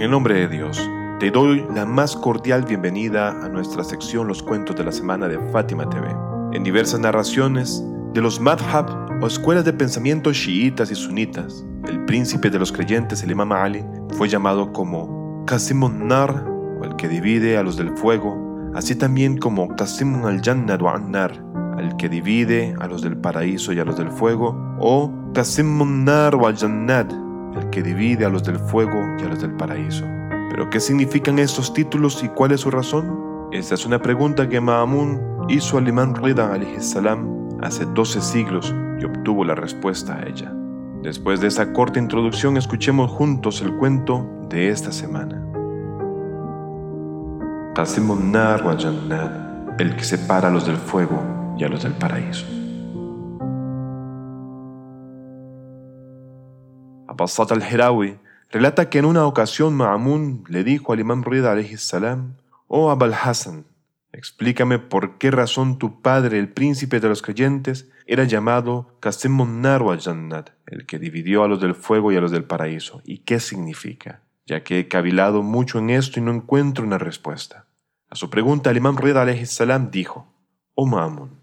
En el nombre de Dios, te doy la más cordial bienvenida a nuestra sección Los Cuentos de la Semana de Fátima TV. En diversas narraciones de los madhab o escuelas de pensamiento chiitas y sunitas, el príncipe de los creyentes, el imam Ali, fue llamado como Qasimun Nar, o el que divide a los del fuego, así también como Qasimun al-Jannat wa nar el que divide a los del paraíso y a los del fuego, o Qasimun Nar wa al-Jannat, el que divide a los del fuego y a los del paraíso. ¿Pero qué significan estos títulos y cuál es su razón? Esta es una pregunta que Ma'amun hizo al imam Rida salam hace 12 siglos y obtuvo la respuesta a ella. Después de esa corta introducción, escuchemos juntos el cuento de esta semana. El que separa a los del fuego y a los del paraíso. Abbasat al-Hirawi relata que en una ocasión Ma'amun le dijo al imam Rida salam, Oh Abul Hassan, explícame por qué razón tu padre, el príncipe de los creyentes, era llamado Qasimun Nar wa Jannat, el que dividió a los del fuego y a los del paraíso, y qué significa, ya que he cavilado mucho en esto y no encuentro una respuesta. A su pregunta, el imam Rida salam dijo, Oh Ma'amun,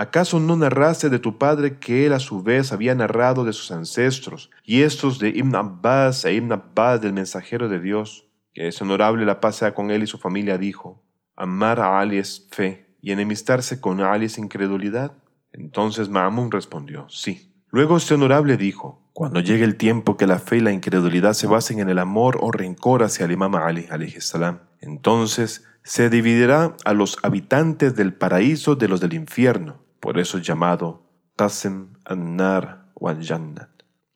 ¿Acaso no narraste de tu padre que él a su vez había narrado de sus ancestros, y estos de Ibn Abbas e Ibn Abbas del mensajero de Dios? Que es honorable la paz sea con él y su familia, dijo, amar a Ali es fe, y enemistarse con Ali es incredulidad. Entonces Ma'amun respondió, sí. Luego este honorable dijo, cuando llegue el tiempo que la fe y la incredulidad se basen en el amor o rencor hacia el imam Ali, salam, entonces se dividirá a los habitantes del paraíso de los del infierno, por eso llamado Qasim an-Nar wal-Jannat.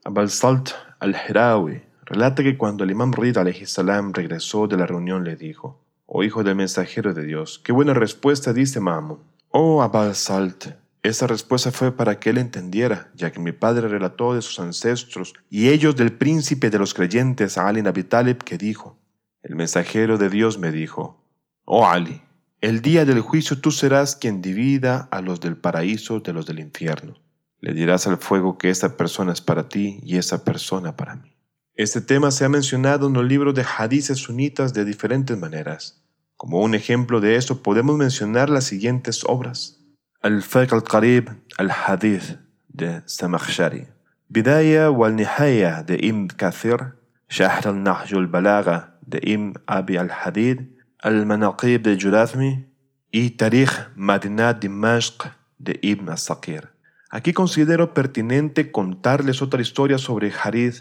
Abul Salt al-Hirawi relata que cuando el imam Rid salam regresó de la reunión le dijo, Oh hijo del mensajero de Dios, qué buena respuesta dice Mamun. Oh Abul Salt, esa respuesta fue para que él entendiera, ya que mi padre relató de sus ancestros y ellos del príncipe de los creyentes Ali Abi Talib que dijo, el mensajero de Dios me dijo, Oh Ali, el día del juicio tú serás quien divida a los del paraíso de los del infierno. Le dirás al fuego que esa persona es para ti y esa persona para mí. Este tema se ha mencionado en los libros de hadices sunitas de diferentes maneras. Como un ejemplo de esto podemos mencionar las siguientes obras. Al-Fiqh al-Qarib al-Hadith de Samakhshari, Bidaya wal-Nihaya de Ibn Kathir, Shahr al-Nahj al-Balaga de Ibn Abi al-Hadid, Al-Manaqib de y Tarikh Madinat Dimashq de Ibn as-Saqir. Aquí considero pertinente contarles otra historia sobre Harith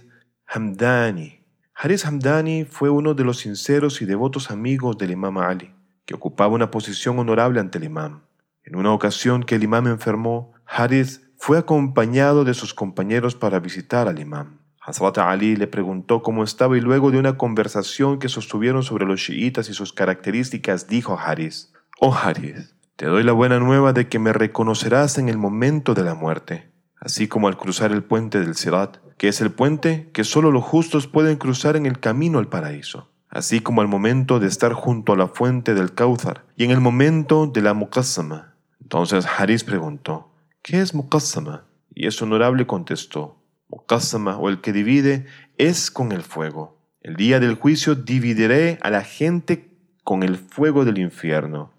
Hamdani. Harith Hamdani fue uno de los sinceros y devotos amigos del imam Ali, que ocupaba una posición honorable ante el imam. En una ocasión que el imam enfermó, Harith fue acompañado de sus compañeros para visitar al imam. Hazrat Ali le preguntó cómo estaba y luego de una conversación que sostuvieron sobre los chiitas y sus características, dijo Haris, Oh Haris, te doy la buena nueva de que me reconocerás en el momento de la muerte, así como al cruzar el puente del Sirat, que es el puente que solo los justos pueden cruzar en el camino al paraíso, así como al momento de estar junto a la fuente del Kauthar y en el momento de la Muqassama. Entonces Haris preguntó, ¿qué es Muqassama? Y es honorable contestó, o el que divide es con el fuego. El día del juicio dividiré a la gente con el fuego del infierno.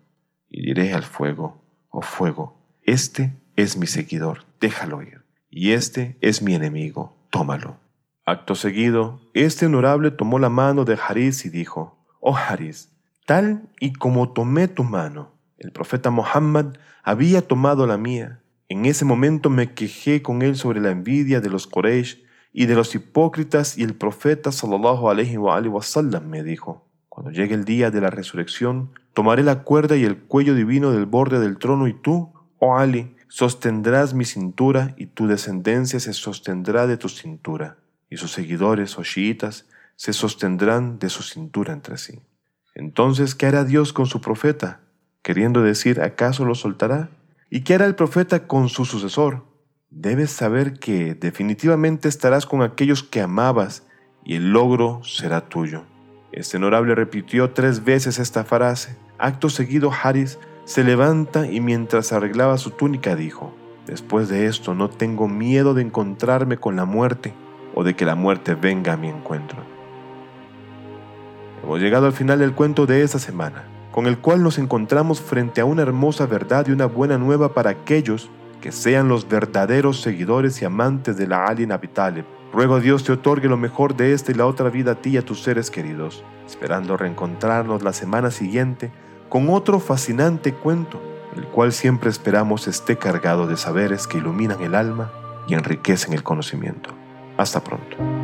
Y diré al fuego, oh fuego, este es mi seguidor, déjalo ir. Y este es mi enemigo, tómalo. Acto seguido, este honorable tomó la mano de Haris y dijo, oh Haris, tal y como tomé tu mano, el profeta Muhammad había tomado la mía en ese momento me quejé con él sobre la envidia de los Quraysh y de los hipócritas y el profeta sallallahu alaihi wa, sallam me dijo, cuando llegue el día de la resurrección, tomaré la cuerda y el cuello divino del borde del trono y tú, oh Ali, sostendrás mi cintura y tu descendencia se sostendrá de tu cintura y sus seguidores o oh chiitas se sostendrán de su cintura entre sí. Entonces, ¿qué hará Dios con su profeta? Queriendo decir, ¿acaso lo soltará? ¿Y qué hará el profeta con su sucesor? Debes saber que definitivamente estarás con aquellos que amabas y el logro será tuyo. Este honorable repitió tres veces esta frase. Acto seguido, Haris se levanta y mientras arreglaba su túnica dijo, Después de esto no tengo miedo de encontrarme con la muerte o de que la muerte venga a mi encuentro. Hemos llegado al final del cuento de esta semana, con el cual nos encontramos frente a una hermosa verdad y una buena nueva para aquellos que sean los verdaderos seguidores y amantes de la alien habitable. Ruego a Dios te otorgue lo mejor de esta y la otra vida a ti y a tus seres queridos, esperando reencontrarnos la semana siguiente con otro fascinante cuento, el cual siempre esperamos esté cargado de saberes que iluminan el alma y enriquecen el conocimiento. Hasta pronto.